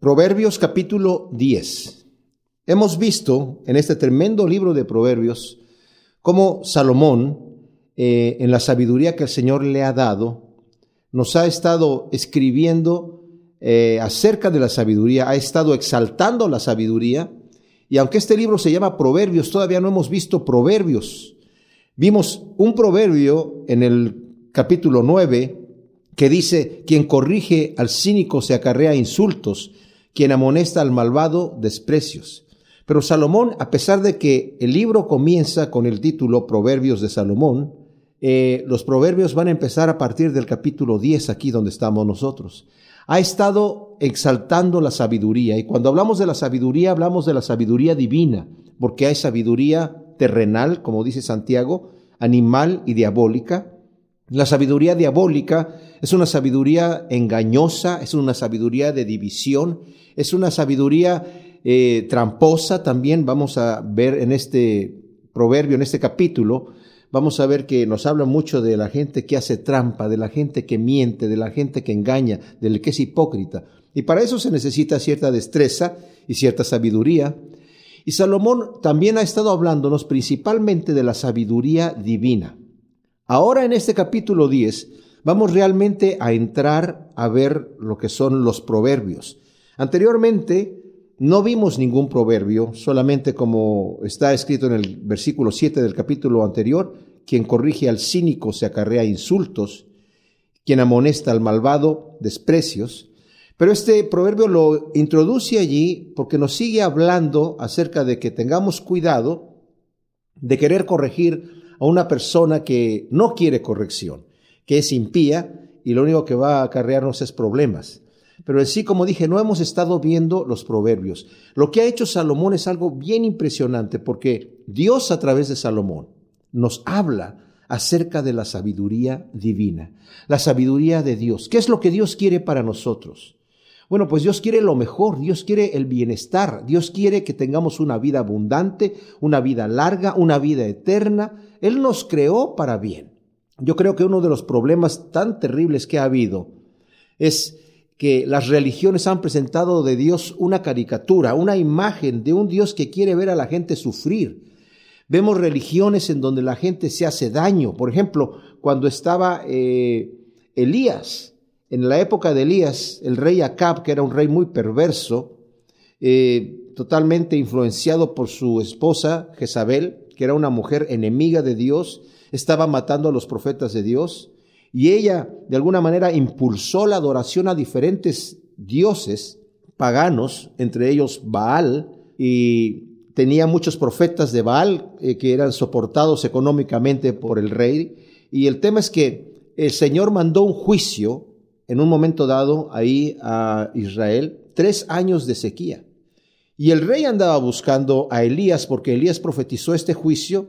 Proverbios capítulo 10. Hemos visto en este tremendo libro de Proverbios cómo Salomón, eh, en la sabiduría que el Señor le ha dado, nos ha estado escribiendo eh, acerca de la sabiduría, ha estado exaltando la sabiduría, y aunque este libro se llama Proverbios, todavía no hemos visto Proverbios. Vimos un proverbio en el capítulo 9 que dice, quien corrige al cínico se acarrea insultos, quien amonesta al malvado desprecios. Pero Salomón, a pesar de que el libro comienza con el título Proverbios de Salomón, eh, los proverbios van a empezar a partir del capítulo 10, aquí donde estamos nosotros. Ha estado exaltando la sabiduría y cuando hablamos de la sabiduría hablamos de la sabiduría divina, porque hay sabiduría terrenal, como dice Santiago, animal y diabólica, la sabiduría diabólica es una sabiduría engañosa, es una sabiduría de división, es una sabiduría eh, tramposa también. Vamos a ver en este proverbio, en este capítulo, vamos a ver que nos habla mucho de la gente que hace trampa, de la gente que miente, de la gente que engaña, del que es hipócrita. Y para eso se necesita cierta destreza y cierta sabiduría. Y Salomón también ha estado hablándonos principalmente de la sabiduría divina. Ahora en este capítulo 10 vamos realmente a entrar a ver lo que son los proverbios. Anteriormente no vimos ningún proverbio, solamente como está escrito en el versículo 7 del capítulo anterior, quien corrige al cínico se acarrea insultos, quien amonesta al malvado desprecios. Pero este proverbio lo introduce allí porque nos sigue hablando acerca de que tengamos cuidado de querer corregir a una persona que no quiere corrección, que es impía y lo único que va a acarrearnos es problemas. Pero en sí, como dije, no hemos estado viendo los proverbios. Lo que ha hecho Salomón es algo bien impresionante porque Dios a través de Salomón nos habla acerca de la sabiduría divina, la sabiduría de Dios. ¿Qué es lo que Dios quiere para nosotros? Bueno, pues Dios quiere lo mejor, Dios quiere el bienestar, Dios quiere que tengamos una vida abundante, una vida larga, una vida eterna. Él nos creó para bien. Yo creo que uno de los problemas tan terribles que ha habido es que las religiones han presentado de Dios una caricatura, una imagen de un Dios que quiere ver a la gente sufrir. Vemos religiones en donde la gente se hace daño. Por ejemplo, cuando estaba eh, Elías, en la época de Elías, el rey Acab, que era un rey muy perverso, eh, totalmente influenciado por su esposa Jezabel, que era una mujer enemiga de Dios, estaba matando a los profetas de Dios, y ella de alguna manera impulsó la adoración a diferentes dioses paganos, entre ellos Baal, y tenía muchos profetas de Baal eh, que eran soportados económicamente por el rey, y el tema es que el Señor mandó un juicio en un momento dado ahí a Israel tres años de sequía. Y el rey andaba buscando a Elías porque Elías profetizó este juicio,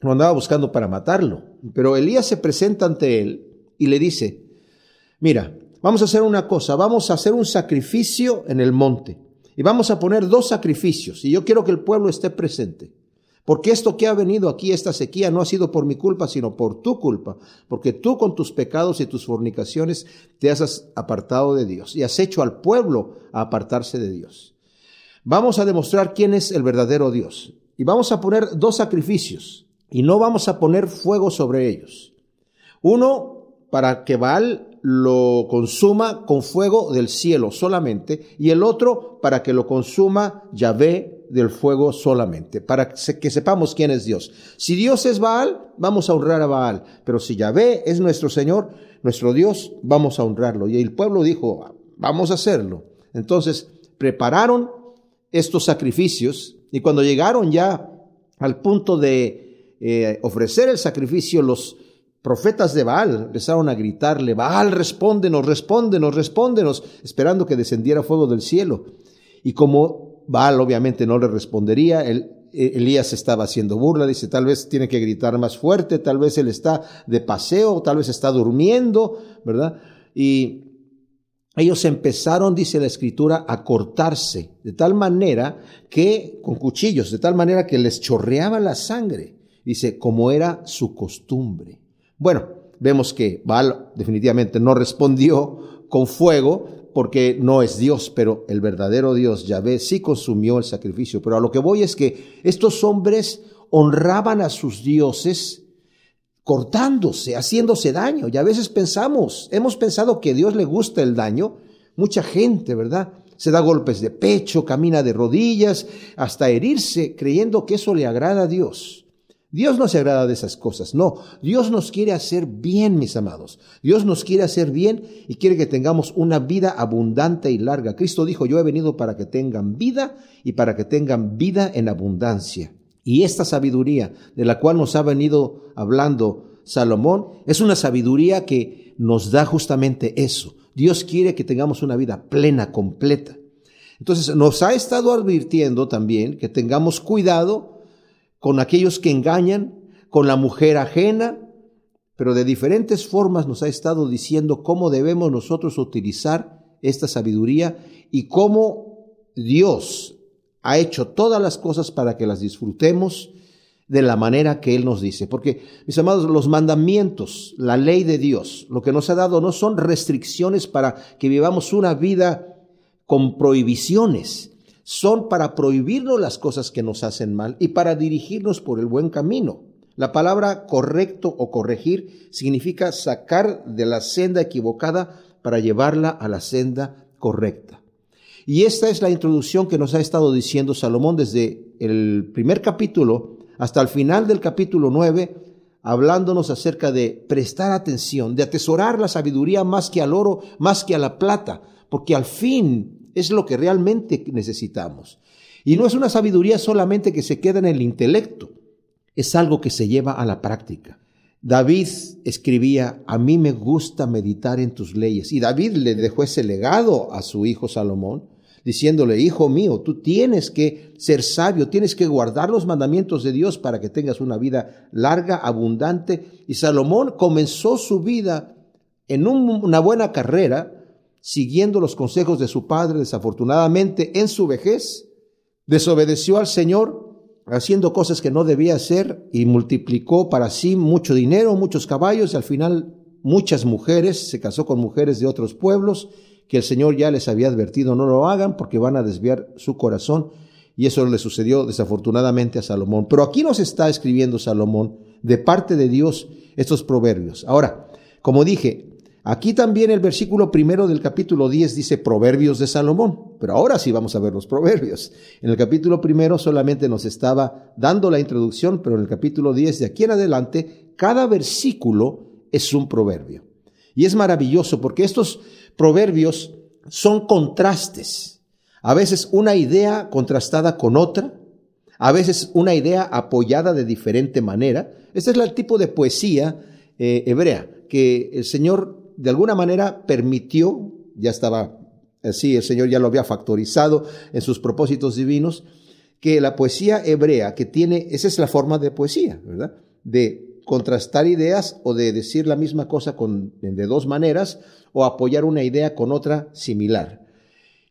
lo andaba buscando para matarlo. Pero Elías se presenta ante él y le dice, mira, vamos a hacer una cosa, vamos a hacer un sacrificio en el monte y vamos a poner dos sacrificios y yo quiero que el pueblo esté presente. Porque esto que ha venido aquí, esta sequía, no ha sido por mi culpa, sino por tu culpa. Porque tú con tus pecados y tus fornicaciones te has apartado de Dios y has hecho al pueblo a apartarse de Dios. Vamos a demostrar quién es el verdadero Dios. Y vamos a poner dos sacrificios. Y no vamos a poner fuego sobre ellos. Uno para que Baal lo consuma con fuego del cielo solamente. Y el otro para que lo consuma Yahvé del fuego solamente, para que sepamos quién es Dios. Si Dios es Baal, vamos a honrar a Baal, pero si Yahvé es nuestro Señor, nuestro Dios, vamos a honrarlo. Y el pueblo dijo, vamos a hacerlo. Entonces, prepararon estos sacrificios y cuando llegaron ya al punto de eh, ofrecer el sacrificio, los profetas de Baal empezaron a gritarle, Baal, respóndenos, respóndenos, respóndenos, esperando que descendiera fuego del cielo. Y como Baal obviamente no le respondería. E, Elías estaba haciendo burla, dice, tal vez tiene que gritar más fuerte, tal vez él está de paseo, tal vez está durmiendo, ¿verdad? Y ellos empezaron, dice la escritura, a cortarse de tal manera que, con cuchillos, de tal manera que les chorreaba la sangre, dice, como era su costumbre. Bueno, vemos que Baal definitivamente no respondió con fuego, porque no es Dios, pero el verdadero Dios, Yahvé, sí consumió el sacrificio. Pero a lo que voy es que estos hombres honraban a sus dioses cortándose, haciéndose daño. Y a veces pensamos, hemos pensado que a Dios le gusta el daño. Mucha gente, ¿verdad? Se da golpes de pecho, camina de rodillas, hasta herirse, creyendo que eso le agrada a Dios. Dios no se agrada de esas cosas, no. Dios nos quiere hacer bien, mis amados. Dios nos quiere hacer bien y quiere que tengamos una vida abundante y larga. Cristo dijo, yo he venido para que tengan vida y para que tengan vida en abundancia. Y esta sabiduría de la cual nos ha venido hablando Salomón es una sabiduría que nos da justamente eso. Dios quiere que tengamos una vida plena, completa. Entonces nos ha estado advirtiendo también que tengamos cuidado con aquellos que engañan, con la mujer ajena, pero de diferentes formas nos ha estado diciendo cómo debemos nosotros utilizar esta sabiduría y cómo Dios ha hecho todas las cosas para que las disfrutemos de la manera que Él nos dice. Porque, mis amados, los mandamientos, la ley de Dios, lo que nos ha dado no son restricciones para que vivamos una vida con prohibiciones, son para prohibirnos las cosas que nos hacen mal y para dirigirnos por el buen camino. La palabra correcto o corregir significa sacar de la senda equivocada para llevarla a la senda correcta. Y esta es la introducción que nos ha estado diciendo Salomón desde el primer capítulo hasta el final del capítulo 9, hablándonos acerca de prestar atención, de atesorar la sabiduría más que al oro, más que a la plata, porque al fin es lo que realmente necesitamos. Y no es una sabiduría solamente que se queda en el intelecto, es algo que se lleva a la práctica. David escribía, a mí me gusta meditar en tus leyes. Y David le dejó ese legado a su hijo Salomón, diciéndole, hijo mío, tú tienes que ser sabio, tienes que guardar los mandamientos de Dios para que tengas una vida larga, abundante. Y Salomón comenzó su vida en una buena carrera, siguiendo los consejos de su padre, desafortunadamente en su vejez, desobedeció al Señor, haciendo cosas que no debía hacer y multiplicó para sí mucho dinero, muchos caballos y al final muchas mujeres, se casó con mujeres de otros pueblos que el Señor ya les había advertido no lo hagan porque van a desviar su corazón y eso le sucedió desafortunadamente a Salomón. Pero aquí nos está escribiendo Salomón de parte de Dios estos proverbios. Ahora, como dije, Aquí también el versículo primero del capítulo 10 dice proverbios de Salomón, pero ahora sí vamos a ver los proverbios. En el capítulo primero solamente nos estaba dando la introducción, pero en el capítulo 10 de aquí en adelante, cada versículo es un proverbio. Y es maravilloso porque estos proverbios son contrastes. A veces una idea contrastada con otra, a veces una idea apoyada de diferente manera. Este es el tipo de poesía eh, hebrea que el Señor de alguna manera permitió, ya estaba así, el Señor ya lo había factorizado en sus propósitos divinos, que la poesía hebrea, que tiene, esa es la forma de poesía, ¿verdad? De contrastar ideas o de decir la misma cosa de dos maneras o apoyar una idea con otra similar.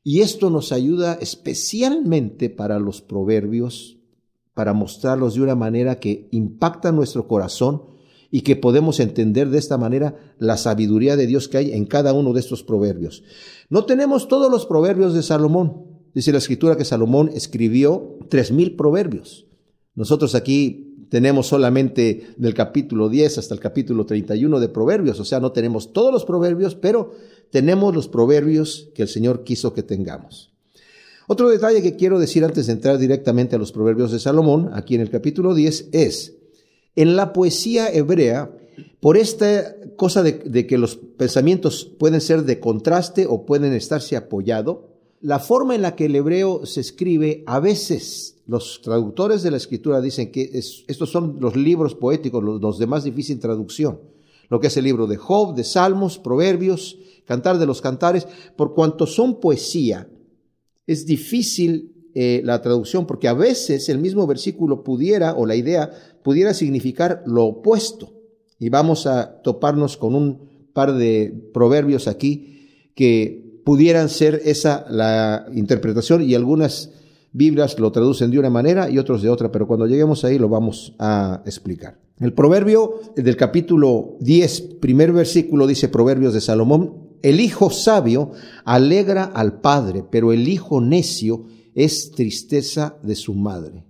Y esto nos ayuda especialmente para los proverbios, para mostrarlos de una manera que impacta nuestro corazón y que podemos entender de esta manera la sabiduría de Dios que hay en cada uno de estos proverbios. No tenemos todos los proverbios de Salomón. Dice la escritura que Salomón escribió tres mil proverbios. Nosotros aquí tenemos solamente del capítulo 10 hasta el capítulo 31 de proverbios, o sea, no tenemos todos los proverbios, pero tenemos los proverbios que el Señor quiso que tengamos. Otro detalle que quiero decir antes de entrar directamente a los proverbios de Salomón, aquí en el capítulo 10, es en la poesía hebrea, por esta cosa de, que los pensamientos pueden ser de contraste o pueden estarse apoyado, la forma en la que el hebreo se escribe, a veces los traductores de la escritura dicen que estos son los libros poéticos, los, de más difícil traducción, lo que es el libro de Job, de Salmos, Proverbios, Cantar de los Cantares, por cuanto son poesía, es difícil eh, la traducción, porque a veces el mismo versículo pudiera, o la idea, pudiera significar lo opuesto. Y vamos a toparnos con un par de proverbios aquí que pudieran ser esa la interpretación y algunas Biblias lo traducen de una manera y otros de otra, pero cuando lleguemos ahí lo vamos a explicar. El proverbio del capítulo 10, primer versículo dice Proverbios de Salomón, el hijo sabio alegra al padre, pero el hijo necio es tristeza de su madre.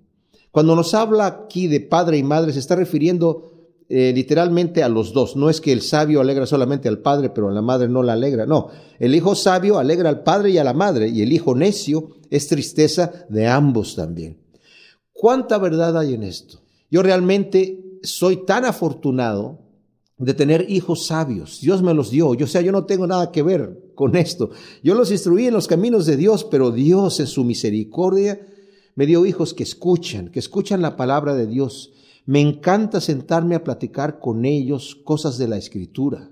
Cuando nos habla aquí de padre y madre, se está refiriendo eh, literalmente a los dos. No es que el sabio alegra solamente al padre, pero a la madre no la alegra. No, el hijo sabio alegra al padre y a la madre, y el hijo necio es tristeza de ambos también. ¿Cuánta verdad hay en esto? Yo realmente soy tan afortunado de tener hijos sabios. Dios me los dio. Yo, o sea, yo no tengo nada que ver con esto. Yo los instruí en los caminos de Dios, pero Dios en su misericordia me dio hijos que escuchan, que escuchan la palabra de Dios. Me encanta sentarme a platicar con ellos cosas de la escritura.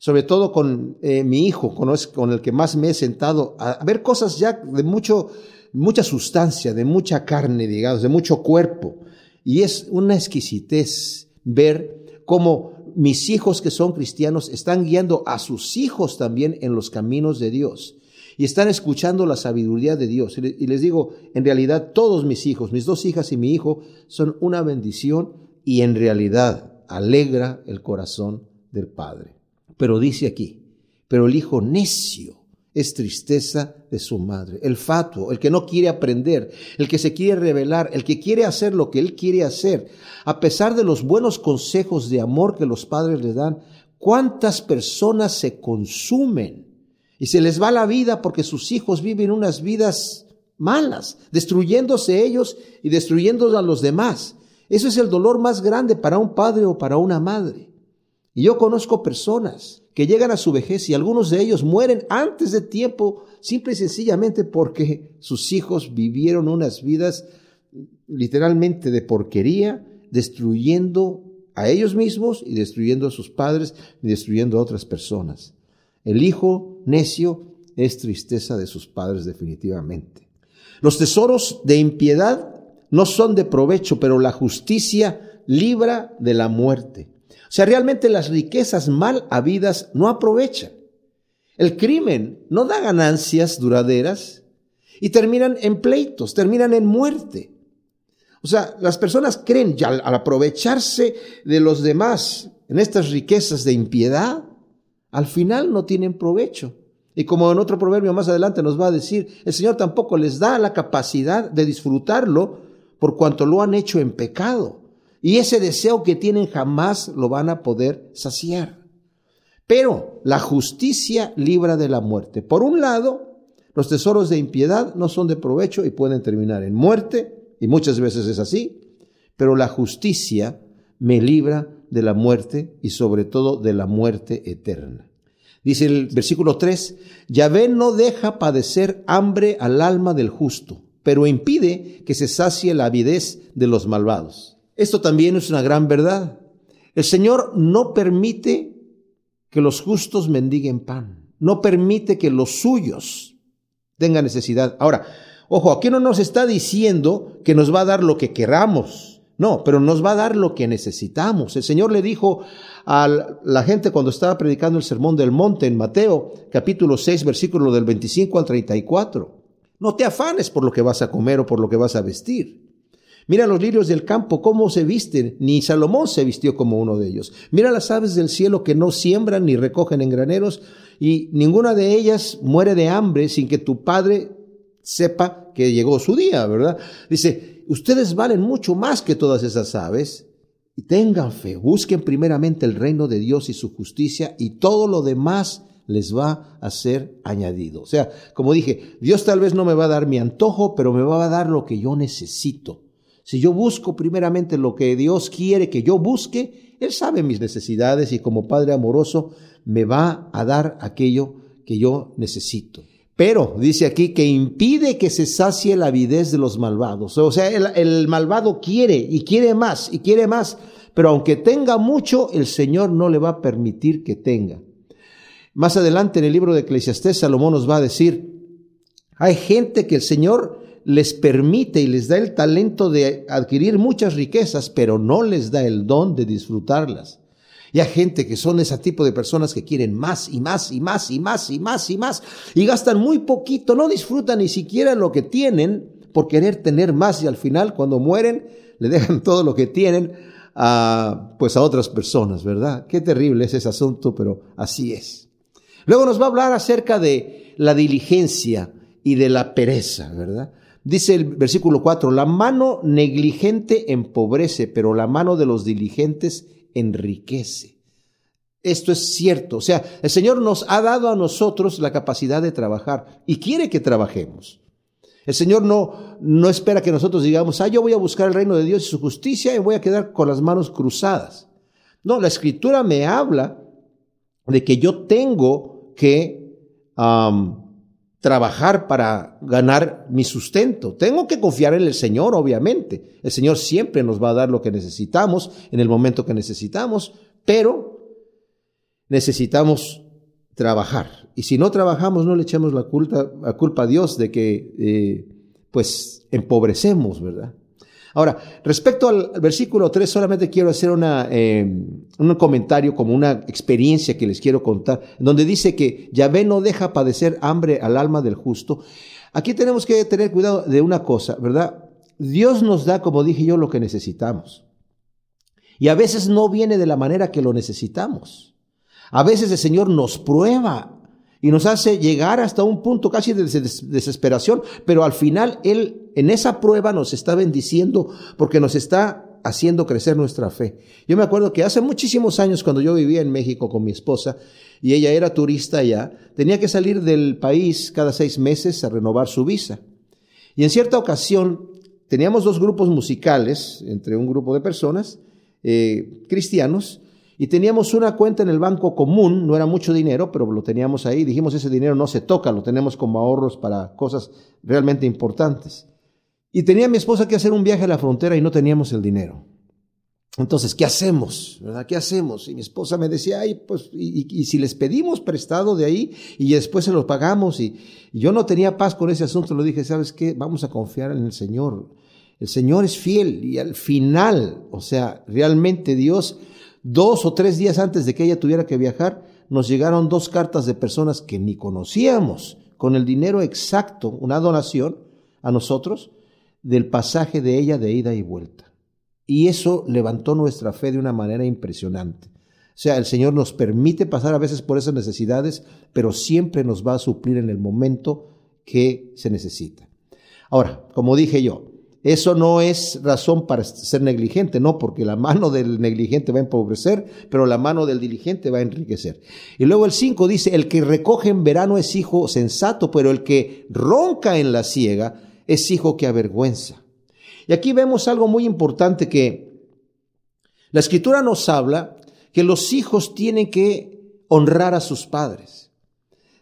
Sobre todo con eh, mi hijo, con, el que más me he sentado a ver cosas ya de mucho, mucha sustancia, de mucha carne, digamos, de mucho cuerpo. Y es una exquisitez ver cómo mis hijos que son cristianos están guiando a sus hijos también en los caminos de Dios. Y están escuchando la sabiduría de Dios. Y les digo, en realidad todos mis hijos, mis dos hijas y mi hijo, son una bendición y en realidad alegra el corazón del Padre. Pero dice aquí, pero el hijo necio es tristeza de su madre. El fatuo, el que no quiere aprender, el que se quiere revelar, el que quiere hacer lo que él quiere hacer, a pesar de los buenos consejos de amor que los padres le dan, ¿cuántas personas se consumen y se les va la vida porque sus hijos viven unas vidas malas, destruyéndose ellos y destruyendo a los demás? Eso es el dolor más grande para un padre o para una madre. Y yo conozco personas que llegan a su vejez y algunos de ellos mueren antes de tiempo, simple y sencillamente porque sus hijos vivieron unas vidas literalmente de porquería, destruyendo a ellos mismos y destruyendo a sus padres y destruyendo a otras personas. El hijo necio es tristeza de sus padres definitivamente. Los tesoros de impiedad no son de provecho, pero la justicia libra de la muerte. O sea, realmente las riquezas mal habidas no aprovechan. El crimen no da ganancias duraderas y terminan en pleitos, terminan en muerte. O sea, las personas creen ya al aprovecharse de los demás en estas riquezas de impiedad, al final no tienen provecho. Y como en otro proverbio más adelante nos va a decir, el Señor tampoco les da la capacidad de disfrutarlo por cuanto lo han hecho en pecado. Y ese deseo que tienen jamás lo van a poder saciar. Pero la justicia libra de la muerte. Por un lado, los tesoros de impiedad no son de provecho y pueden terminar en muerte, y muchas veces es así, pero la justicia me libra de la muerte y sobre todo de la muerte eterna. Dice el versículo 3, Yahvé no deja padecer hambre al alma del justo, pero impide que se sacie la avidez de los malvados. Esto también es una gran verdad. El Señor no permite que los justos mendiguen pan, no permite que los suyos tengan necesidad. Ahora, ojo, aquí no nos está diciendo que nos va a dar lo que queramos, no, pero nos va a dar lo que necesitamos. El Señor le dijo a la gente cuando estaba predicando el Sermón del Monte en Mateo capítulo 6, versículo del 25 al 34. No te afanes por lo que vas a comer o por lo que vas a vestir. Mira los lirios del campo, cómo se visten. Ni Salomón se vistió como uno de ellos. Mira las aves del cielo que no siembran ni recogen en graneros y ninguna de ellas muere de hambre sin que tu padre sepa que llegó su día, ¿verdad? Dice, ustedes valen mucho más que todas esas aves. Y tengan fe, busquen primeramente el reino de Dios y su justicia y todo lo demás les va a ser añadido. O sea, como dije, Dios tal vez no me va a dar mi antojo, pero me va a dar lo que yo necesito. Si yo busco primeramente lo que Dios quiere que yo busque, Él sabe mis necesidades y como Padre amoroso me va a dar aquello que yo necesito. Pero dice aquí que impide que se sacie la avidez de los malvados. O sea, el, el, malvado quiere y quiere más y quiere más, pero aunque tenga mucho, el Señor no le va a permitir que tenga. Más adelante en el libro de Eclesiastés, Salomón nos va a decir, hay gente que el Señor les permite y les da el talento de adquirir muchas riquezas, pero no les da el don de disfrutarlas. Y hay gente que son ese tipo de personas que quieren más y más y más y más y más y más y gastan muy poquito, no disfrutan ni siquiera lo que tienen por querer tener más y al final cuando mueren le dejan todo lo que tienen a, pues a otras personas, ¿verdad? Qué terrible es ese asunto, pero así es. Luego nos va a hablar acerca de la diligencia y de la pereza, ¿verdad? Dice el versículo 4, la mano negligente empobrece, pero la mano de los diligentes enriquece. Esto es cierto. O sea, el Señor nos ha dado a nosotros la capacidad de trabajar y quiere que trabajemos. El Señor no, no espera que nosotros digamos, ah, yo voy a buscar el reino de Dios y su justicia y voy a quedar con las manos cruzadas. No, la escritura me habla de que yo tengo que trabajar para ganar mi sustento. Tengo que confiar en el Señor, obviamente. El Señor siempre nos va a dar lo que necesitamos en el momento que necesitamos, pero necesitamos trabajar. Y si no trabajamos, no le echemos la culpa, la culpa a Dios de que, eh, pues, empobrecemos, ¿verdad? Ahora, respecto al, versículo 3, solamente quiero hacer una, eh, un comentario como una experiencia que les quiero contar, donde dice que Yahvé no deja padecer hambre al alma del justo. Aquí tenemos que tener cuidado de una cosa, ¿verdad? Dios nos da, como dije yo, lo que necesitamos. Y a veces no viene de la manera que lo necesitamos. A veces el Señor nos prueba y nos hace llegar hasta un punto casi de desesperación, pero al final Él en esa prueba nos está bendiciendo porque nos está haciendo crecer nuestra fe. Yo me acuerdo que hace muchísimos años cuando yo vivía en México con mi esposa y ella era turista allá, tenía que salir del país cada seis meses a renovar su visa. Y en cierta ocasión teníamos dos grupos musicales entre un grupo de personas eh, cristianos y teníamos una cuenta en el banco común, no era mucho dinero, pero lo teníamos ahí. Dijimos, ese dinero no se toca, lo tenemos como ahorros para cosas realmente importantes. Y tenía mi esposa que hacer un viaje a la frontera y no teníamos el dinero. Entonces, ¿qué hacemos? ¿Qué hacemos? Y mi esposa me decía, ay, pues, y, si les pedimos prestado de ahí y después se los pagamos. Y, y, yo no tenía paz con ese asunto, le dije, ¿sabes qué? Vamos a confiar en el Señor. El Señor es fiel y al final, o sea, realmente Dios Dos o tres días antes de que ella tuviera que viajar, nos llegaron dos cartas de personas que ni conocíamos, con el dinero exacto, una donación a nosotros, del pasaje de ella de ida y vuelta. Y eso levantó nuestra fe de una manera impresionante. O sea, el Señor nos permite pasar a veces por esas necesidades, pero siempre nos va a suplir en el momento que se necesita. Ahora, como dije yo, eso no es razón para ser negligente, no, porque la mano del negligente va a empobrecer, pero la mano del diligente va a enriquecer. Y luego el 5 dice, el que recoge en verano es hijo sensato, pero el que ronca en la siega es hijo que avergüenza. Y aquí vemos algo muy importante que la escritura nos habla que los hijos tienen que honrar a sus padres.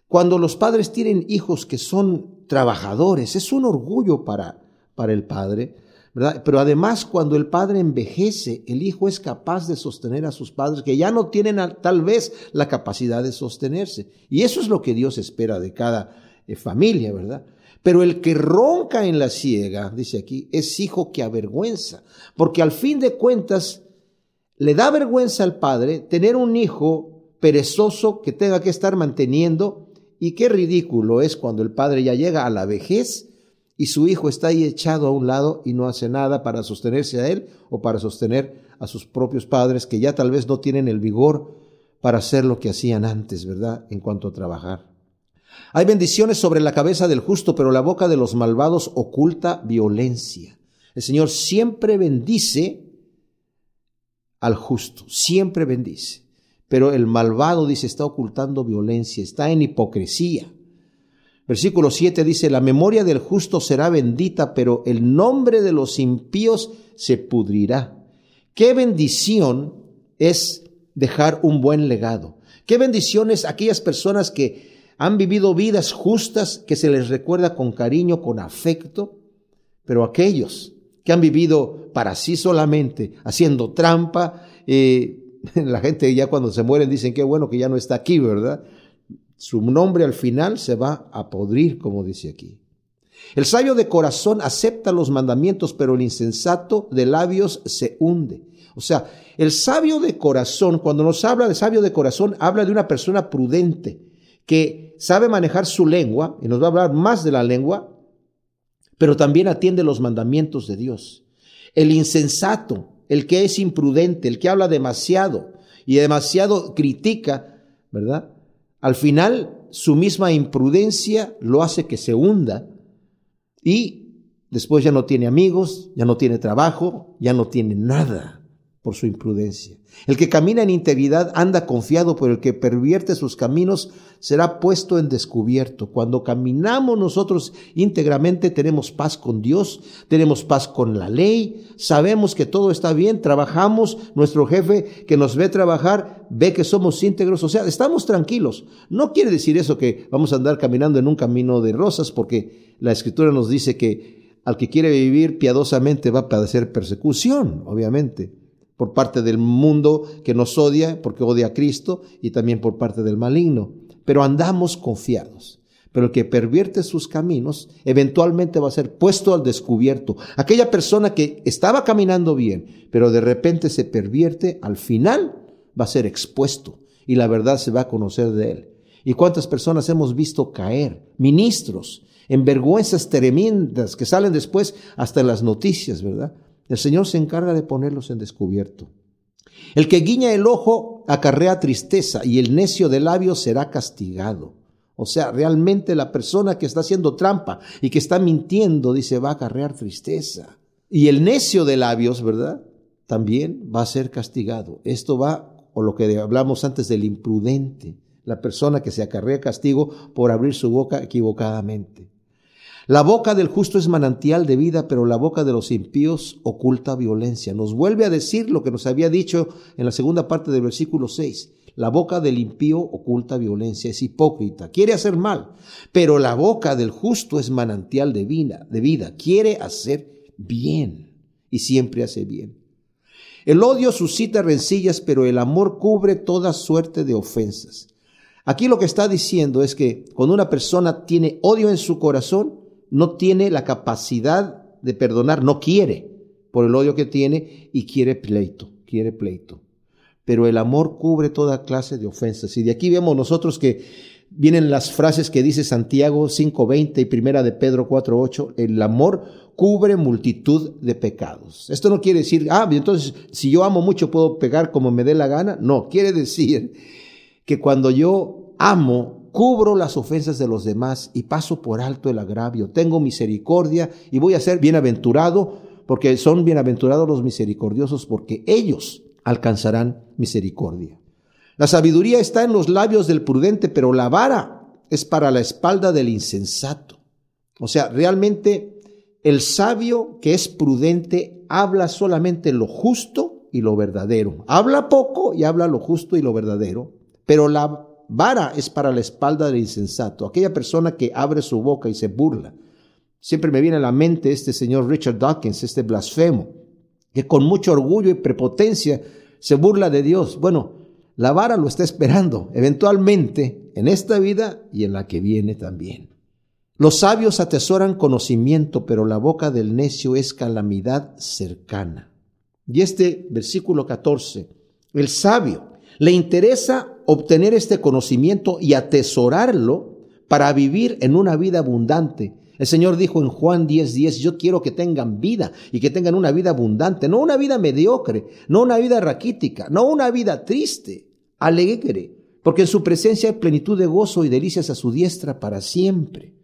Cuando los padres tienen hijos que son trabajadores, es un orgullo para para el padre, ¿verdad? Pero además cuando el padre envejece, el hijo es capaz de sostener a sus padres que ya no tienen tal vez la capacidad de sostenerse. Y eso es lo que Dios espera de cada eh, familia, ¿verdad? Pero el que ronca en la ciega, dice aquí, es hijo que avergüenza, porque al fin de cuentas le da vergüenza al padre tener un hijo perezoso que tenga que estar manteniendo y qué ridículo es cuando el padre ya llega a la vejez y su hijo está ahí echado a un lado y no hace nada para sostenerse a él o para sostener a sus propios padres que ya tal vez no tienen el vigor para hacer lo que hacían antes, ¿verdad? En cuanto a trabajar. Hay bendiciones sobre la cabeza del justo, pero la boca de los malvados oculta violencia. El Señor siempre bendice al justo, siempre bendice. Pero el malvado, dice, está ocultando violencia, está en hipocresía. Versículo 7 dice, la memoria del justo será bendita, pero el nombre de los impíos se pudrirá. Qué bendición es dejar un buen legado. Qué bendición es aquellas personas que han vivido vidas justas, que se les recuerda con cariño, con afecto, pero aquellos que han vivido para sí solamente, haciendo trampa, eh, la gente ya cuando se mueren dicen qué bueno que ya no está aquí, ¿verdad? Su nombre al final se va a podrir, como dice aquí. El sabio de corazón acepta los mandamientos, pero el insensato de labios se hunde. O sea, el sabio de corazón, cuando nos habla de sabio de corazón, habla de una persona prudente que sabe manejar su lengua, y nos va a hablar más de la lengua, pero también atiende los mandamientos de Dios. El insensato, el que es imprudente, el que habla demasiado y demasiado critica, ¿verdad? Al final, su misma imprudencia lo hace que se hunda y después ya no tiene amigos, ya no tiene trabajo, ya no tiene nada por su imprudencia. El que camina en integridad anda confiado, pero el que pervierte sus caminos será puesto en descubierto. Cuando caminamos nosotros íntegramente tenemos paz con Dios, tenemos paz con la ley, sabemos que todo está bien, trabajamos, nuestro jefe que nos ve trabajar ve que somos íntegros, o sea, estamos tranquilos. No quiere decir eso que vamos a andar caminando en un camino de rosas, porque la escritura nos dice que al que quiere vivir piadosamente va a padecer persecución, obviamente por parte del mundo que nos odia porque odia a Cristo y también por parte del maligno. Pero andamos confiados. Pero el que pervierte sus caminos eventualmente va a ser puesto al descubierto. Aquella persona que estaba caminando bien, pero de repente se pervierte, al final va a ser expuesto y la verdad se va a conocer de él. ¿Y cuántas personas hemos visto caer? Ministros, en vergüenzas tremendas que salen después hasta las noticias, ¿verdad? El Señor se encarga de ponerlos en descubierto. El que guiña el ojo acarrea tristeza y el necio de labios será castigado. O sea, realmente la persona que está haciendo trampa y que está mintiendo, dice, va a acarrear tristeza. Y el necio de labios, ¿verdad? También va a ser castigado. Esto va, o lo que hablamos antes del imprudente, la persona que se acarrea castigo por abrir su boca equivocadamente. La boca del justo es manantial de vida, pero la boca de los impíos oculta violencia. Nos vuelve a decir lo que nos había dicho en la segunda parte del versículo 6. La boca del impío oculta violencia, es hipócrita, quiere hacer mal, pero la boca del justo es manantial de vida, de vida, quiere hacer bien y siempre hace bien. El odio suscita rencillas, pero el amor cubre toda suerte de ofensas. Aquí lo que está diciendo es que cuando una persona tiene odio en su corazón, no tiene la capacidad de perdonar, no quiere por el odio que tiene y quiere pleito, quiere pleito. Pero el amor cubre toda clase de ofensas. Y de aquí vemos nosotros que vienen las frases que dice Santiago 5.20 y primera de Pedro 4.8, el amor cubre multitud de pecados. Esto no quiere decir, ah, entonces si yo amo mucho puedo pegar como me dé la gana. No, quiere decir que cuando yo amo cubro las ofensas de los demás y paso por alto el agravio. Tengo misericordia y voy a ser bienaventurado porque son bienaventurados los misericordiosos porque ellos alcanzarán misericordia. La sabiduría está en los labios del prudente, pero la vara es para la espalda del insensato. O sea, realmente el sabio que es prudente habla solamente lo justo y lo verdadero. Habla poco y habla lo justo y lo verdadero, pero la vara es para la espalda del insensato, aquella persona que abre su boca y se burla. Siempre me viene a la mente este señor Richard Dawkins, este blasfemo, que con mucho orgullo y prepotencia se burla de Dios. Bueno, la vara lo está esperando eventualmente en esta vida y en la que viene también. Los sabios atesoran conocimiento, pero la boca del necio es calamidad cercana. Y este versículo 14, el sabio le interesa obtener este conocimiento y atesorarlo para vivir en una vida abundante. El Señor dijo en Juan 10:10, 10, yo quiero que tengan vida y que tengan una vida abundante, no una vida mediocre, no una vida raquítica, no una vida triste, alegre, porque en su presencia hay plenitud de gozo y delicias a su diestra para siempre.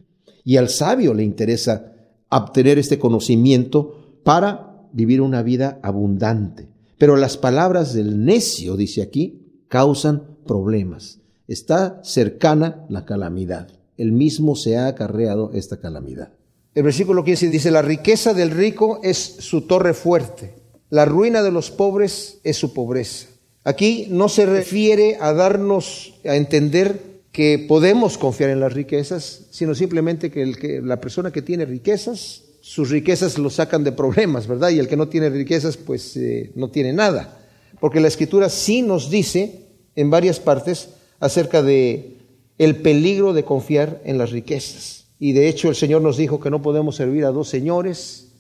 Y al sabio le interesa obtener este conocimiento para vivir una vida abundante. Pero las palabras del necio, dice aquí, causan problemas. Está cercana la calamidad. El mismo se ha acarreado esta calamidad. El versículo 15 dice, la riqueza del rico es su torre fuerte, la ruina de los pobres es su pobreza. Aquí no se refiere a darnos a entender que podemos confiar en las riquezas, sino simplemente que, la persona que tiene riquezas, sus riquezas lo sacan de problemas, ¿verdad? Y el que no tiene riquezas, pues eh, no tiene nada. Porque la escritura sí nos dice en varias partes acerca de el peligro de confiar en las riquezas. Y de hecho el Señor nos dijo que no podemos servir a dos señores,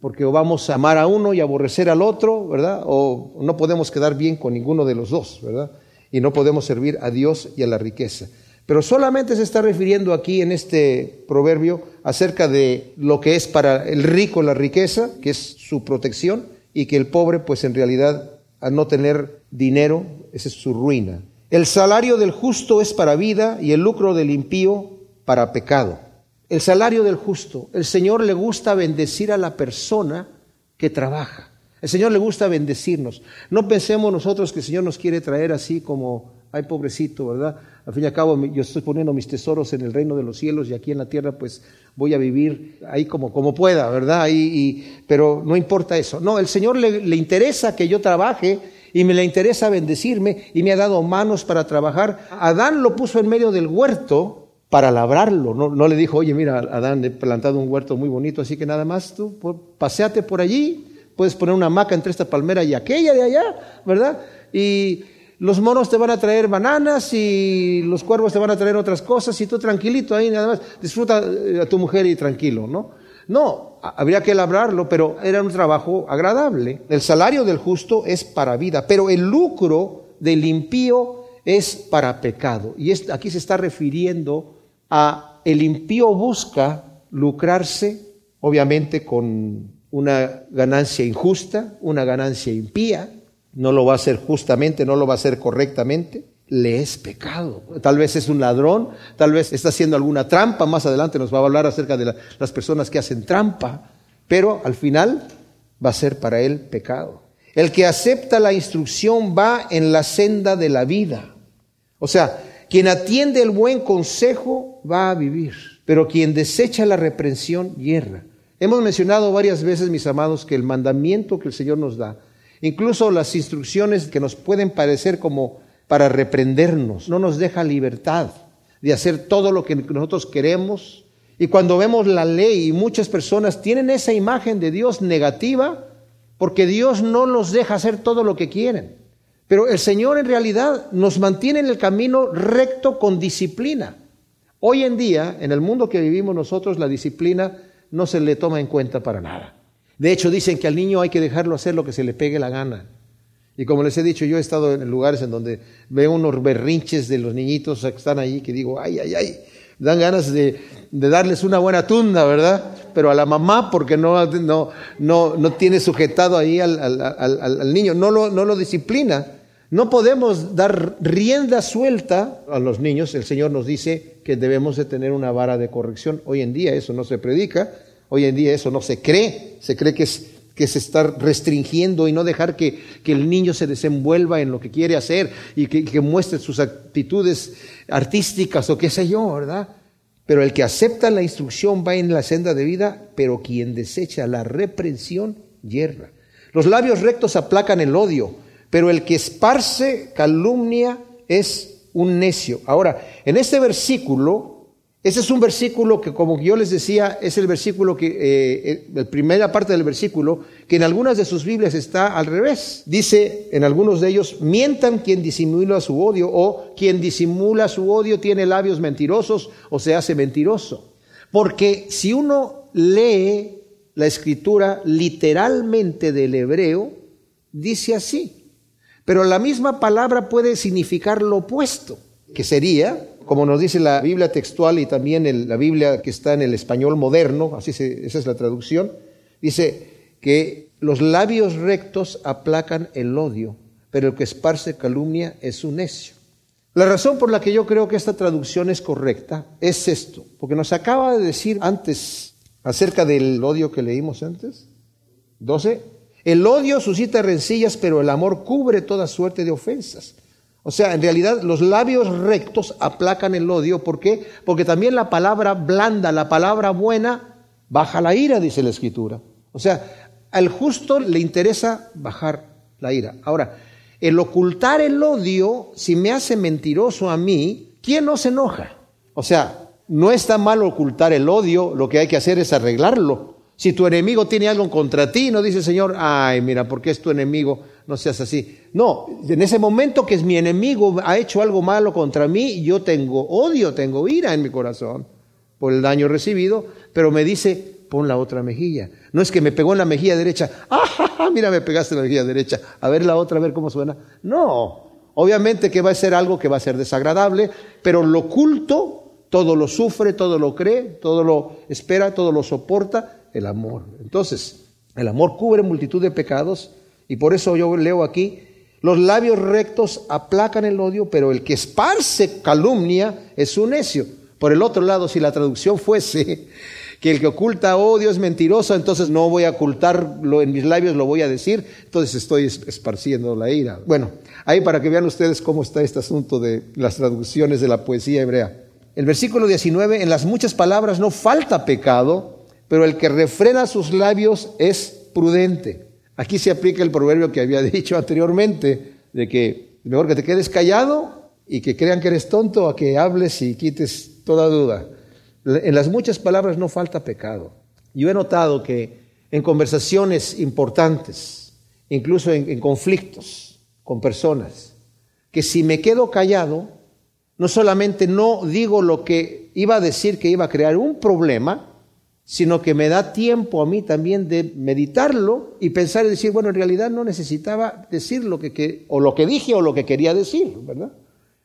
porque o vamos a amar a uno y aborrecer al otro, ¿verdad? O no podemos quedar bien con ninguno de los dos, ¿verdad? Y no podemos servir a Dios y a la riqueza. Pero solamente se está refiriendo aquí en este proverbio acerca de lo que es para el rico la riqueza, que es su protección, y que el pobre, pues en realidad, al no tener dinero, esa es su ruina. El salario del justo es para vida y el lucro del impío para pecado. El salario del justo. El Señor le gusta bendecir a la persona que trabaja. El Señor le gusta bendecirnos. No pensemos nosotros que el Señor nos quiere traer así como, ay pobrecito, ¿verdad? Al fin y al cabo yo estoy poniendo mis tesoros en el reino de los cielos y aquí en la tierra pues voy a vivir ahí como, como pueda, ¿verdad? y, pero no importa eso. No, el Señor le, le interesa que yo trabaje y me le interesa bendecirme y me ha dado manos para trabajar. Adán lo puso en medio del huerto para labrarlo. No, no, le dijo, oye, mira, Adán, he plantado un huerto muy bonito, así que nada más tú paseate por allí, puedes poner una hamaca entre esta palmera y aquella de allá, ¿verdad? Y los monos te van a traer bananas y los cuervos te van a traer otras cosas y tú tranquilito ahí, nada más, disfruta eh, a tu mujer y tranquilo, ¿no? No, habría que labrarlo, pero era un trabajo agradable. El salario del justo es para vida, pero el lucro del impío es para pecado. Y aquí se está refiriendo a el impío busca lucrarse, obviamente con una ganancia injusta, una ganancia impía, no lo va a hacer justamente, no lo va a hacer correctamente, le es pecado. Tal vez es un ladrón, tal vez está haciendo alguna trampa, más adelante nos va a hablar acerca de las personas que hacen trampa, pero al final va a ser para él pecado. El que acepta la instrucción va en la senda de la vida. O sea, quien atiende el buen consejo va a vivir, pero quien desecha la reprensión hierra. Hemos mencionado varias veces, mis amados, que el mandamiento que el Señor nos da, incluso las instrucciones que nos pueden parecer como para reprendernos, no nos deja libertad de hacer todo lo que nosotros queremos. Y cuando vemos la ley muchas personas tienen esa imagen de Dios negativa, porque Dios no los deja hacer todo lo que quieren. Pero el Señor en realidad nos mantiene en el camino recto con disciplina. Hoy en día, en el mundo que vivimos nosotros, la disciplina no se le toma en cuenta para nada. De hecho, dicen que al niño hay que dejarlo hacer lo que se le pegue la gana. Y como les he dicho, yo he estado en lugares en donde veo unos berrinches de los niñitos que están ahí que digo, ay, ay, ay, dan ganas de, darles una buena tunda, ¿verdad? Pero a la mamá, porque no, no, no, no tiene sujetado ahí al, al, niño, no lo, no lo disciplina. No podemos dar rienda suelta a los niños. El Señor nos dice que debemos de tener una vara de corrección. Hoy en día eso no se predica, hoy en día eso no se cree. Se cree que es que está restringiendo y no dejar que, el niño se desenvuelva en lo que quiere hacer y que, que muestre sus actitudes artísticas o qué sé yo, ¿verdad? Pero el que acepta la instrucción va en la senda de vida, pero quien desecha la reprensión hierra. Los labios rectos aplacan el odio, pero el que esparce calumnia es un necio. Ahora, en este versículo, ese es un versículo que, como yo les decía, es el versículo que, eh, eh, la primera parte del versículo, que en algunas de sus Biblias está al revés. Dice en algunos de ellos, mientan quien disimula su odio, o quien disimula su odio tiene labios mentirosos o se hace mentiroso. Porque si uno lee la escritura literalmente del hebreo, dice así. Pero la misma palabra puede significar lo opuesto, que sería, como nos dice la Biblia textual y también la Biblia que está en el español moderno, así esa es la traducción, dice que los labios rectos aplacan el odio, pero el que esparce calumnia es un necio. La razón por la que yo creo que esta traducción es correcta es esto, porque nos acaba de decir antes acerca del odio que leímos antes, 12, el odio suscita rencillas, pero el amor cubre toda suerte de ofensas. O sea, en realidad los labios rectos aplacan el odio. ¿Por qué? Porque también la palabra blanda, la palabra buena, baja la ira, dice la escritura. O sea, al justo le interesa bajar la ira. Ahora, el ocultar el odio, si me hace mentiroso a mí, ¿quién no se enoja? O sea, no está mal ocultar el odio, lo que hay que hacer es arreglarlo. Si tu enemigo tiene algo contra ti, no dice Señor, ay, mira, porque es tu enemigo, no seas así. No, en ese momento que es mi enemigo ha hecho algo malo contra mí, yo tengo odio, tengo ira en mi corazón por el daño recibido, pero me dice, pon la otra mejilla. No es que me pegó en la mejilla derecha, ah, mira, me pegaste en la mejilla derecha, a ver la otra, a ver cómo suena. No, obviamente que va a ser algo que va a ser desagradable, pero lo oculto, todo lo sufre, todo lo cree, todo lo espera, todo lo soporta, el amor. Entonces, el amor cubre multitud de pecados y por eso yo leo aquí, Los labios rectos aplacan el odio, pero el que esparce calumnia es un necio. Por el otro lado, si la traducción fuese que el que oculta odio es mentiroso, entonces no voy a ocultarlo en mis labios, lo voy a decir, entonces estoy esparciendo la ira. Bueno, ahí para que vean ustedes cómo está este asunto de las traducciones de la poesía hebrea. El versículo 19, en las muchas palabras no falta pecado, pero el que refrena sus labios es prudente. Aquí se aplica el proverbio que había dicho anteriormente, de que mejor que te quedes callado y que crean que eres tonto a que hables y quites toda duda. En las muchas palabras no falta pecado. Yo he notado que en conversaciones importantes, incluso en, conflictos con personas, que si me quedo callado, no solamente no digo lo que iba a decir que iba a crear un problema, sino que me da tiempo a mí también de meditarlo y pensar y decir, bueno, en realidad no necesitaba decir lo que, o lo que dije o lo que quería decir, ¿verdad?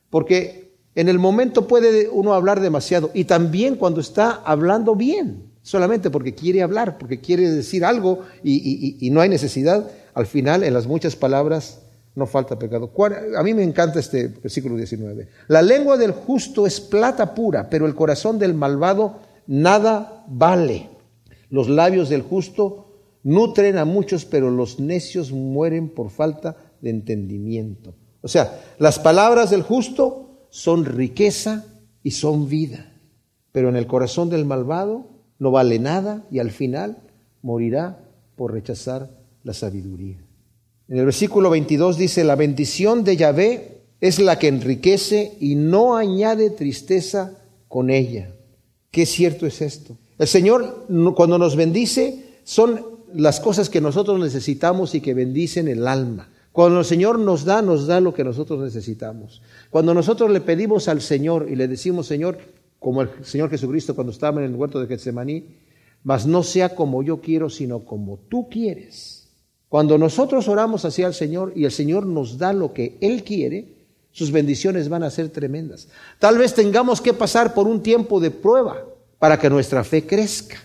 Porque en el momento puede uno hablar demasiado y también cuando está hablando bien, solamente porque quiere hablar, porque quiere decir algo y, no hay necesidad, al final en las muchas palabras no falta pecado. A mí me encanta este versículo 19. La lengua del justo es plata pura, pero el corazón del malvado nada vale. Los labios del justo nutren a muchos, pero los necios mueren por falta de entendimiento. O sea, las palabras del justo son riqueza y son vida. Pero en el corazón del malvado no vale nada y al final morirá por rechazar la sabiduría. En el versículo 22 dice, la bendición de Yahvé es la que enriquece y no añade tristeza con ella. Qué cierto es esto. El Señor cuando nos bendice son las cosas que nosotros necesitamos y que bendicen el alma. Cuando el Señor nos da, nos da lo que nosotros necesitamos. Cuando nosotros le pedimos al Señor y le decimos, Señor, como el Señor Jesucristo cuando estaba en el huerto de Getsemaní, mas no sea como yo quiero, sino como tú quieres. Cuando nosotros oramos hacia el Señor y el Señor nos da lo que Él quiere, sus bendiciones van a ser tremendas. Tal vez tengamos que pasar por un tiempo de prueba para que nuestra fe crezca,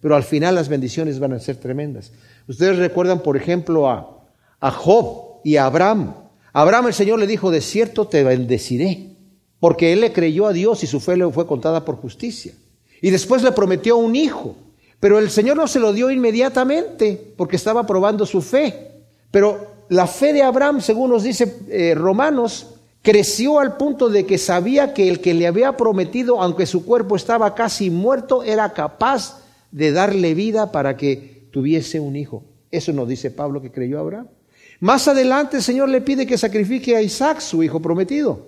pero al final las bendiciones van a ser tremendas. Ustedes recuerdan, por ejemplo, a, a Job y a Abraham. Abraham el Señor le dijo, de cierto te bendeciré, porque él le creyó a Dios y su fe le fue contada por justicia. Y después le prometió un hijo, pero el Señor no se lo dio inmediatamente, porque estaba probando su fe. Pero la fe de Abraham, según nos dice eh, Romanos, creció al punto de que sabía que el que le había prometido, aunque su cuerpo estaba casi muerto, era capaz de darle vida para que tuviese un hijo. Eso nos dice Pablo que creyó Abraham. Más adelante el Señor le pide que sacrifique a Isaac, su hijo prometido.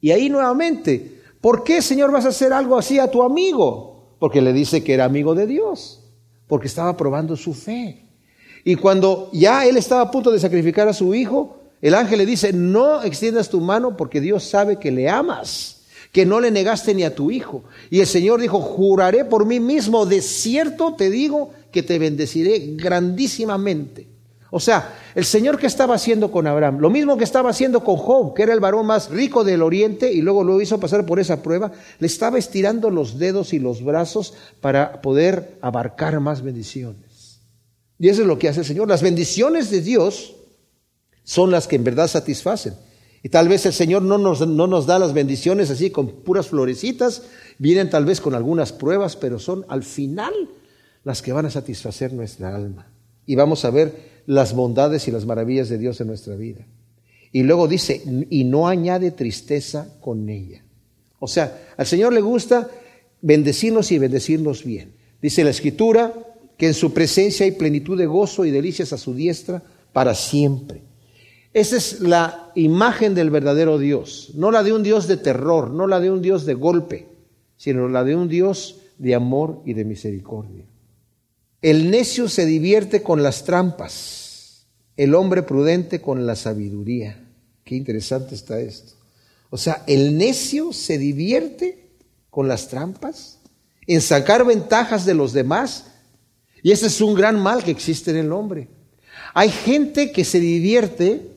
Y ahí nuevamente, ¿por qué Señor vas a hacer algo así a tu amigo? Porque le dice que era amigo de Dios, porque estaba probando su fe. Y cuando ya él estaba a punto de sacrificar a su hijo, el ángel le dice, no extiendas tu mano porque Dios sabe que le amas, que no le negaste ni a tu hijo. Y el Señor dijo, juraré por mí mismo, de cierto te digo que te bendeciré grandísimamente. O sea, el Señor que estaba haciendo con Abraham, lo mismo que estaba haciendo con Job, que era el varón más rico del oriente y luego lo hizo pasar por esa prueba, le estaba estirando los dedos y los brazos para poder abarcar más bendiciones. Y eso es lo que hace el Señor. Las bendiciones de Dios son las que en verdad satisfacen. Y tal vez el Señor no nos, no nos da las bendiciones así con puras florecitas, vienen tal vez con algunas pruebas, pero son al final las que van a satisfacer nuestra alma. Y vamos a ver las bondades y las maravillas de Dios en nuestra vida. Y luego dice, y no añade tristeza con ella. O sea, al Señor le gusta bendecirnos y bendecirnos bien. Dice la Escritura que en su presencia hay plenitud de gozo y delicias a su diestra para siempre. Esa es la imagen del verdadero Dios, no la de un Dios de terror, no la de un Dios de golpe, sino la de un Dios de amor y de misericordia. El necio se divierte con las trampas, el hombre prudente con la sabiduría. Qué interesante está esto. O sea, el necio se divierte con las trampas, en sacar ventajas de los demás. Y ese es un gran mal que existe en el hombre. Hay gente que se divierte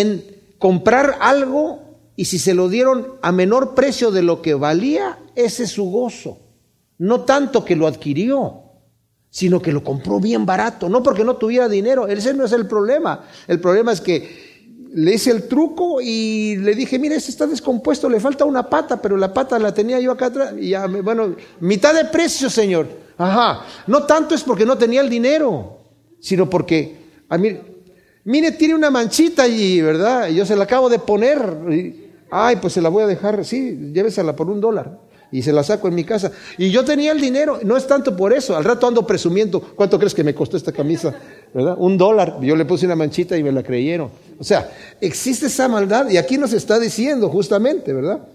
en comprar algo y si se lo dieron a menor precio de lo que valía, ese es su gozo. No tanto que lo adquirió, sino que lo compró bien barato, no porque no tuviera dinero, ese no es el problema. El problema es que le hice el truco y le dije, mire, este está descompuesto, le falta una pata, pero la pata la tenía yo acá atrás. Y ya, bueno, mitad de precio, señor. Ajá, no tanto es porque no tenía el dinero, sino porque, a mí, mire, tiene una manchita allí, ¿verdad? Yo se la acabo de poner. ay, pues se la voy a dejar, sí, llévesela por un dólar y se la saco en mi casa. Y yo tenía el dinero, no es tanto por eso, al rato ando presumiendo, ¿cuánto crees que me costó esta camisa? ¿Verdad? Un dólar, yo le puse una manchita y me la creyeron. O sea, existe esa maldad y aquí nos está diciendo justamente, ¿verdad?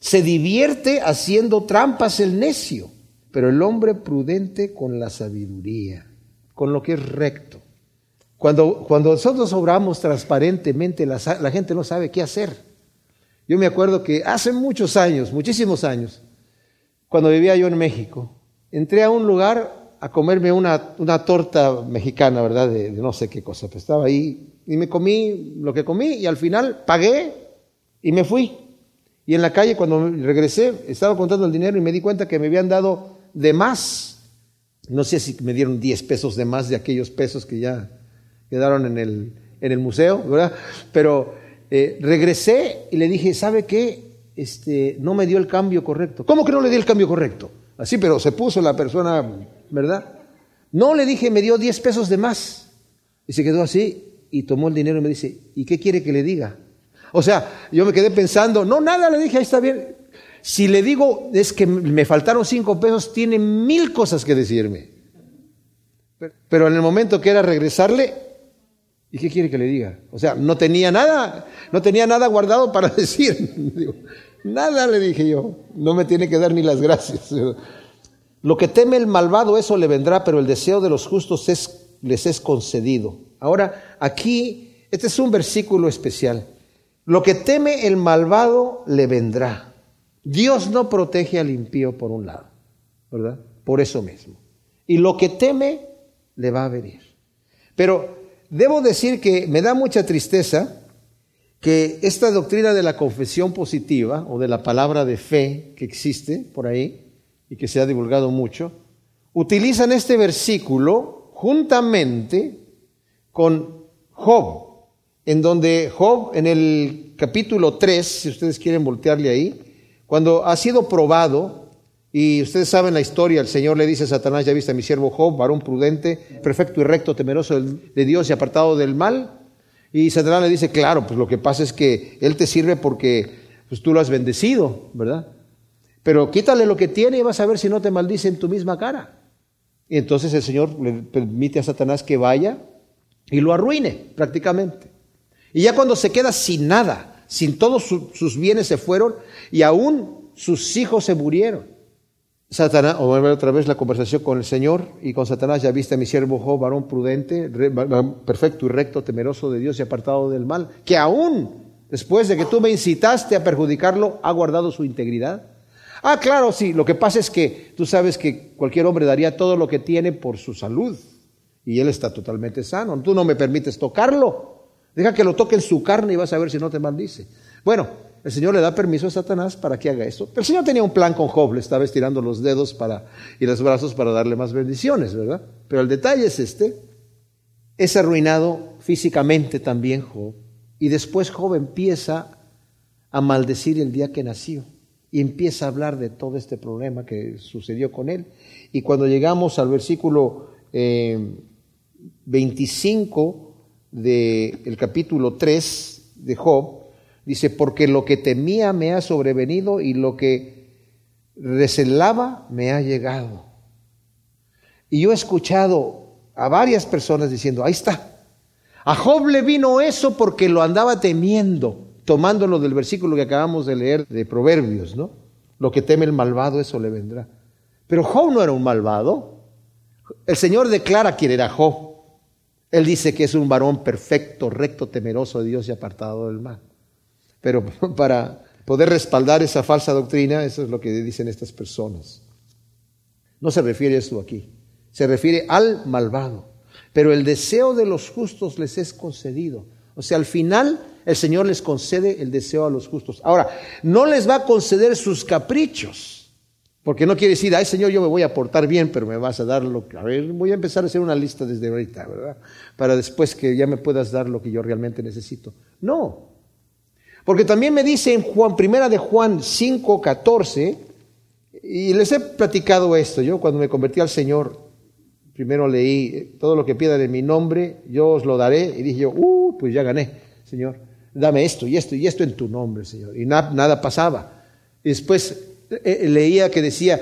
Se divierte haciendo trampas el necio, pero el hombre prudente con la sabiduría, con lo que es recto. Cuando, cuando nosotros obramos transparentemente, la, la gente no sabe qué hacer. Yo me acuerdo que hace muchos años, muchísimos años, cuando vivía yo en México, entré a un lugar a comerme una, una torta mexicana, ¿verdad? De, no sé qué cosa. Pues estaba ahí y me comí lo que comí y al final pagué y me fui. Y en la calle cuando regresé estaba contando el dinero y me di cuenta que me habían dado de más. No sé si me dieron 10 pesos de más de aquellos pesos que ya quedaron en el, en el museo, ¿verdad? Pero eh, regresé y le dije, ¿sabe qué? Este, no me dio el cambio correcto. ¿Cómo que no le di el cambio correcto? Así, pero se puso la persona, ¿verdad? No le dije, me dio 10 pesos de más. Y se quedó así y tomó el dinero y me dice, ¿y qué quiere que le diga? O sea, yo me quedé pensando, no, nada, le dije, ahí está bien. Si le digo, es que me faltaron cinco pesos, tiene mil cosas que decirme. Pero en el momento que era regresarle, ¿Y qué quiere que le diga? O sea, no tenía nada, no tenía nada guardado para decir. nada le dije yo, no me tiene que dar ni las gracias. Lo que teme el malvado, eso le vendrá, pero el deseo de los justos es, les es concedido. Ahora, aquí, este es un versículo especial. Lo que teme el malvado le vendrá. Dios no protege al impío por un lado, ¿verdad? Por eso mismo. Y lo que teme le va a venir. Pero Debo decir que me da mucha tristeza que esta doctrina de la confesión positiva o de la palabra de fe que existe por ahí y que se ha divulgado mucho, utilizan este versículo juntamente con Job, en donde Job en el capítulo 3, si ustedes quieren voltearle ahí, cuando ha sido probado y ustedes saben la historia, el Señor le dice a Satanás, ya viste a mi siervo Job, varón prudente, perfecto y recto, temeroso de Dios y apartado del mal. Y Satanás le dice, claro, pues lo que pasa es que Él te sirve porque pues, tú lo has bendecido, ¿verdad? Pero quítale lo que tiene y vas a ver si no te maldice en tu misma cara. Y entonces el Señor le permite a Satanás que vaya y lo arruine prácticamente. Y ya cuando se queda sin nada, sin todos sus bienes se fueron y aún sus hijos se murieron. Satanás, o a otra vez la conversación con el Señor y con Satanás, ya viste a mi siervo Job, varón prudente, perfecto y recto, temeroso de Dios y apartado del mal, que aún después de que tú me incitaste a perjudicarlo, ha guardado su integridad. Ah, claro, sí, lo que pasa es que tú sabes que cualquier hombre daría todo lo que tiene por su salud y él está totalmente sano. Tú no me permites tocarlo. Deja que lo toque en su carne y vas a ver si no te maldice. Bueno, el Señor le da permiso a Satanás para que haga esto. El Señor tenía un plan con Job, le estaba estirando los dedos y los brazos para darle más bendiciones, ¿verdad? Pero el detalle es este. Es arruinado físicamente también Job. Y después Job empieza a maldecir el día que nació. Y empieza a hablar de todo este problema que sucedió con él. Y cuando llegamos al versículo 25 eh, del capítulo 3 de Job, Dice, porque lo que temía me ha sobrevenido y lo que recelaba me ha llegado. Y yo he escuchado a varias personas diciendo, ahí está. A Job le vino eso porque lo andaba temiendo, tomándolo del versículo que acabamos de leer de Proverbios, ¿no? Lo que teme el malvado, eso le vendrá. Pero Job no era un malvado. El Señor declara quién era Job. Él dice que es un varón perfecto, recto, temeroso de Dios y apartado del mal. Pero para poder respaldar esa falsa doctrina, eso es lo que dicen estas personas. No se refiere a esto aquí, se refiere al malvado. Pero el deseo de los justos les es concedido. O sea, al final el Señor les concede el deseo a los justos. Ahora, no les va a conceder sus caprichos, Porque no quiere decir, ay Señor, yo me voy a portar bien, pero me vas a dar lo que... A ver, voy a empezar a hacer una lista desde ahorita, ¿verdad? Para después que ya me puedas dar lo que yo realmente necesito. No. Porque también me dice en Juan, primera de Juan 5, 14, y les he platicado esto, yo cuando me convertí al Señor, primero leí, todo lo que pidan en mi nombre, yo os lo daré, y dije yo, uh, pues ya gané, Señor, dame esto y esto y esto en tu nombre, Señor. Y nada pasaba. Después eh, eh, leía que decía,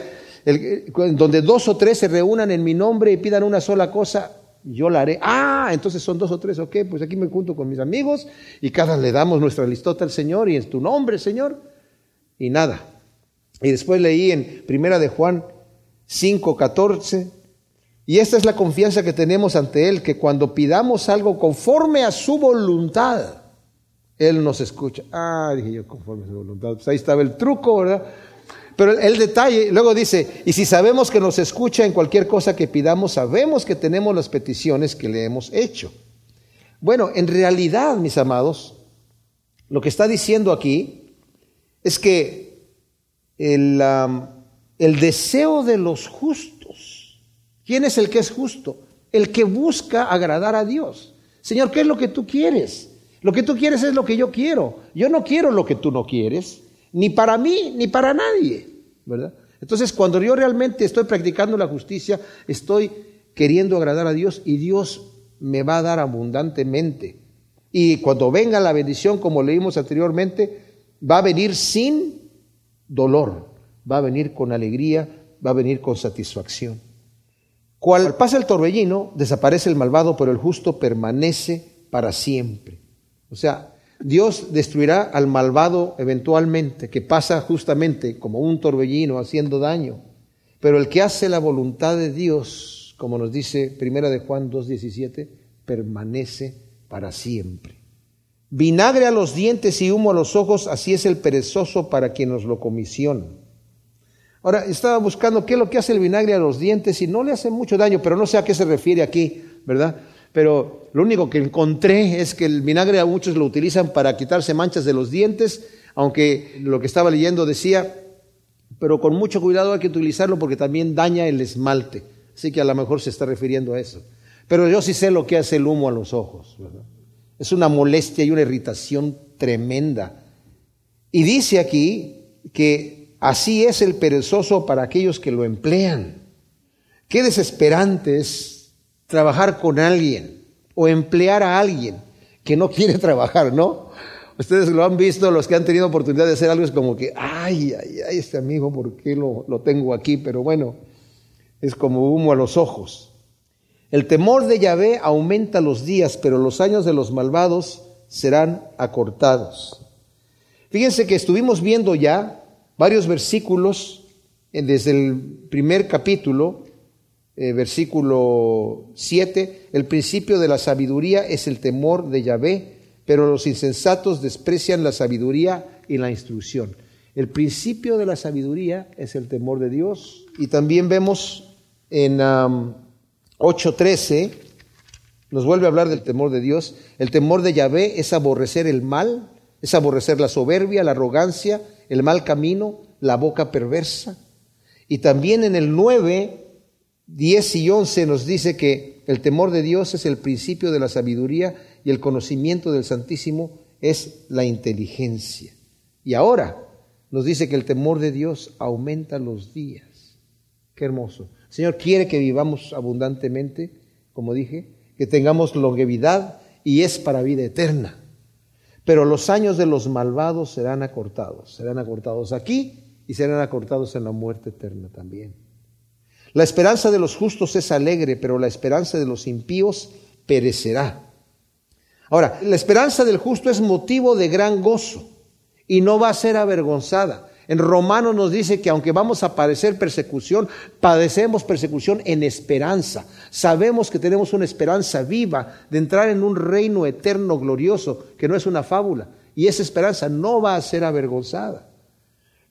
donde dos o tres se reúnan en mi nombre y pidan una sola cosa, yo la haré. Ah, entonces son dos o tres, ok, pues aquí me junto con mis amigos y cada le damos nuestra listota al Señor y en tu nombre, Señor, y nada. Y después leí en Primera de Juan 5, 14, y esta es la confianza que tenemos ante Él, que cuando pidamos algo conforme a su voluntad, Él nos escucha. Ah, dije yo, conforme a su voluntad. Pues ahí estaba el truco, ¿verdad? Pero el detalle, luego dice, y si sabemos que nos escucha en cualquier cosa que pidamos, sabemos que tenemos las peticiones que le hemos hecho. Bueno, en realidad, mis amados, lo que está diciendo aquí es que el, el deseo de los justos, ¿quién es el que es justo? El que busca agradar a Dios. Señor, ¿qué es lo que tú quieres? Lo que tú quieres es lo que yo quiero. Yo no quiero lo que tú no quieres ni para mí, ni para nadie, ¿verdad? Entonces, cuando yo realmente estoy practicando la justicia, estoy queriendo agradar a Dios y Dios me va a dar abundantemente. Y cuando venga la bendición, como leímos anteriormente, va a venir sin dolor, va a venir con alegría, va a venir con satisfacción. Cual pasa el torbellino, desaparece el malvado, pero el justo permanece para siempre. O sea, Dios destruirá al malvado eventualmente, que pasa justamente como un torbellino haciendo daño. Pero el que hace la voluntad de Dios, como nos dice Primera de Juan 2:17, permanece para siempre. Vinagre a los dientes y humo a los ojos, así es el perezoso para quien nos lo comisiona. Ahora, estaba buscando qué es lo que hace el vinagre a los dientes y no le hace mucho daño, pero no sé a qué se refiere aquí, ¿verdad? Pero lo único que encontré es que el vinagre a muchos lo utilizan para quitarse manchas de los dientes, aunque lo que estaba leyendo decía, pero con mucho cuidado hay que utilizarlo porque también daña el esmalte. Así que a lo mejor se está refiriendo a eso. Pero yo sí sé lo que hace el humo a los ojos. Es una molestia y una irritación tremenda. Y dice aquí que así es el perezoso para aquellos que lo emplean. Qué desesperante es trabajar con alguien o emplear a alguien que no quiere trabajar, ¿no? Ustedes lo han visto, los que han tenido oportunidad de hacer algo, es como que, ay, ay, ay, este amigo, ¿por qué lo, lo tengo aquí? Pero bueno, es como humo a los ojos. El temor de Yahvé aumenta los días, pero los años de los malvados serán acortados. Fíjense que estuvimos viendo ya varios versículos desde el primer capítulo eh, versículo 7, el principio de la sabiduría es el temor de Yahvé, pero los insensatos desprecian la sabiduría y la instrucción. El principio de la sabiduría es el temor de Dios. Y también vemos en 8.13, nos vuelve a hablar del temor de Dios. El temor de Yahvé es aborrecer el mal, es aborrecer la soberbia, la arrogancia, el mal camino, la boca perversa. Y también en el 9 10 y 11 nos dice que el temor de Dios es el principio de la sabiduría y el conocimiento del Santísimo es la inteligencia. Y ahora nos dice que el temor de Dios aumenta los días. Qué hermoso. El Señor quiere que vivamos abundantemente, como dije, que tengamos longevidad y es para vida eterna. Pero los años de los malvados serán acortados, serán acortados aquí y serán acortados en la muerte eterna también. La esperanza de los justos es alegre, pero la esperanza de los impíos perecerá. Ahora, la esperanza del justo es motivo de gran gozo y no va a ser avergonzada. En Romanos nos dice que aunque vamos a padecer persecución, padecemos persecución en esperanza. Sabemos que tenemos una esperanza viva de entrar en un reino eterno glorioso, que no es una fábula. Y esa esperanza no va a ser avergonzada.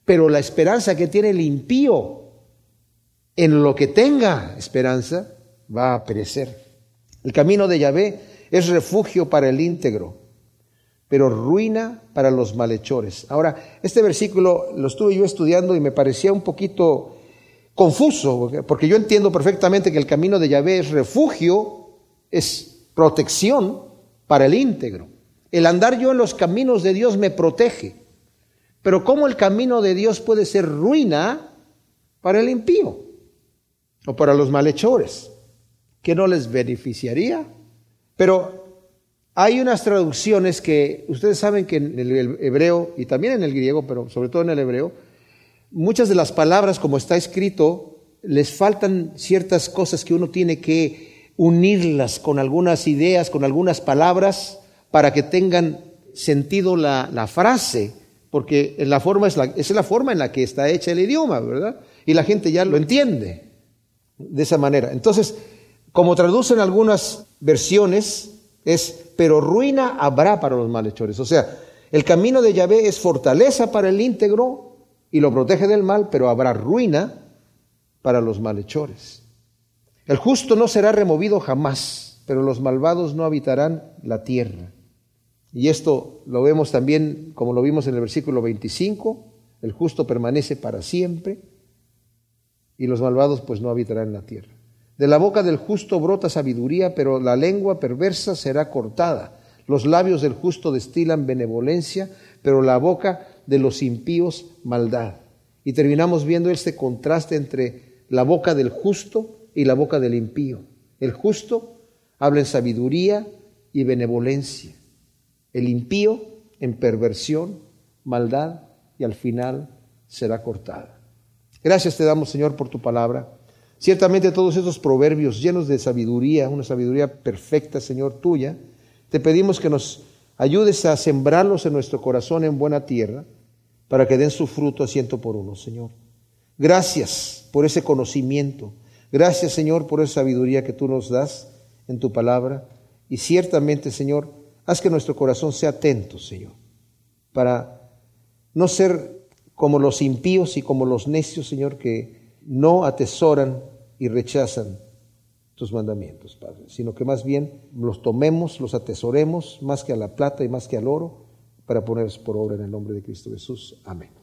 Pero la esperanza que tiene el impío en lo que tenga esperanza, va a perecer. El camino de Yahvé es refugio para el íntegro, pero ruina para los malhechores. Ahora, este versículo lo estuve yo estudiando y me parecía un poquito confuso, porque yo entiendo perfectamente que el camino de Yahvé es refugio, es protección para el íntegro. El andar yo en los caminos de Dios me protege. Pero ¿cómo el camino de Dios puede ser ruina para el impío o para los malhechores? ¿Que no les beneficiaría? Pero hay unas traducciones que ustedes saben que en el hebreo y también en el griego, pero sobre todo en el hebreo, muchas de las palabras como está escrito, les faltan ciertas cosas que uno tiene que unirlas con algunas ideas, con algunas palabras, para que tengan sentido la, frase, porque la forma es, la, es la forma en la que está hecha el idioma, ¿verdad? Y la gente ya lo entiende de esa manera. Entonces, como traducen algunas versiones, es, pero ruina habrá para los malhechores. O sea, el camino de Yahvé es fortaleza para el íntegro y lo protege del mal, pero habrá ruina para los malhechores. El justo no será removido jamás, pero los malvados no habitarán la tierra. Y esto lo vemos también, como lo vimos en el versículo 25, el justo permanece para siempre y los malvados pues no habitarán la tierra. De la boca del justo brota sabiduría, pero la lengua perversa será cortada. Los labios del justo destilan benevolencia, pero la boca de los impíos maldad. Y terminamos viendo este contraste entre la boca del justo y la boca del impío. El justo habla en sabiduría y benevolencia. El impío en perversión, maldad y al final será cortada. Gracias te damos, Señor, por tu palabra. Ciertamente todos esos proverbios llenos de sabiduría, una sabiduría perfecta, Señor, tuya, te pedimos que nos ayudes a sembrarlos en nuestro corazón en buena tierra para que den su fruto a ciento por uno, Señor. Gracias por ese conocimiento. Gracias, Señor, por esa sabiduría que tú nos das en tu palabra. Y ciertamente, Señor, haz que nuestro corazón sea atento, Señor, para no ser como los impíos y como los necios, Señor, que no atesoran y rechazan tus mandamientos, Padre, sino que más bien los tomemos, los atesoremos más que a la plata y más que al oro, para ponerlos por obra en el nombre de Cristo Jesús. Amén.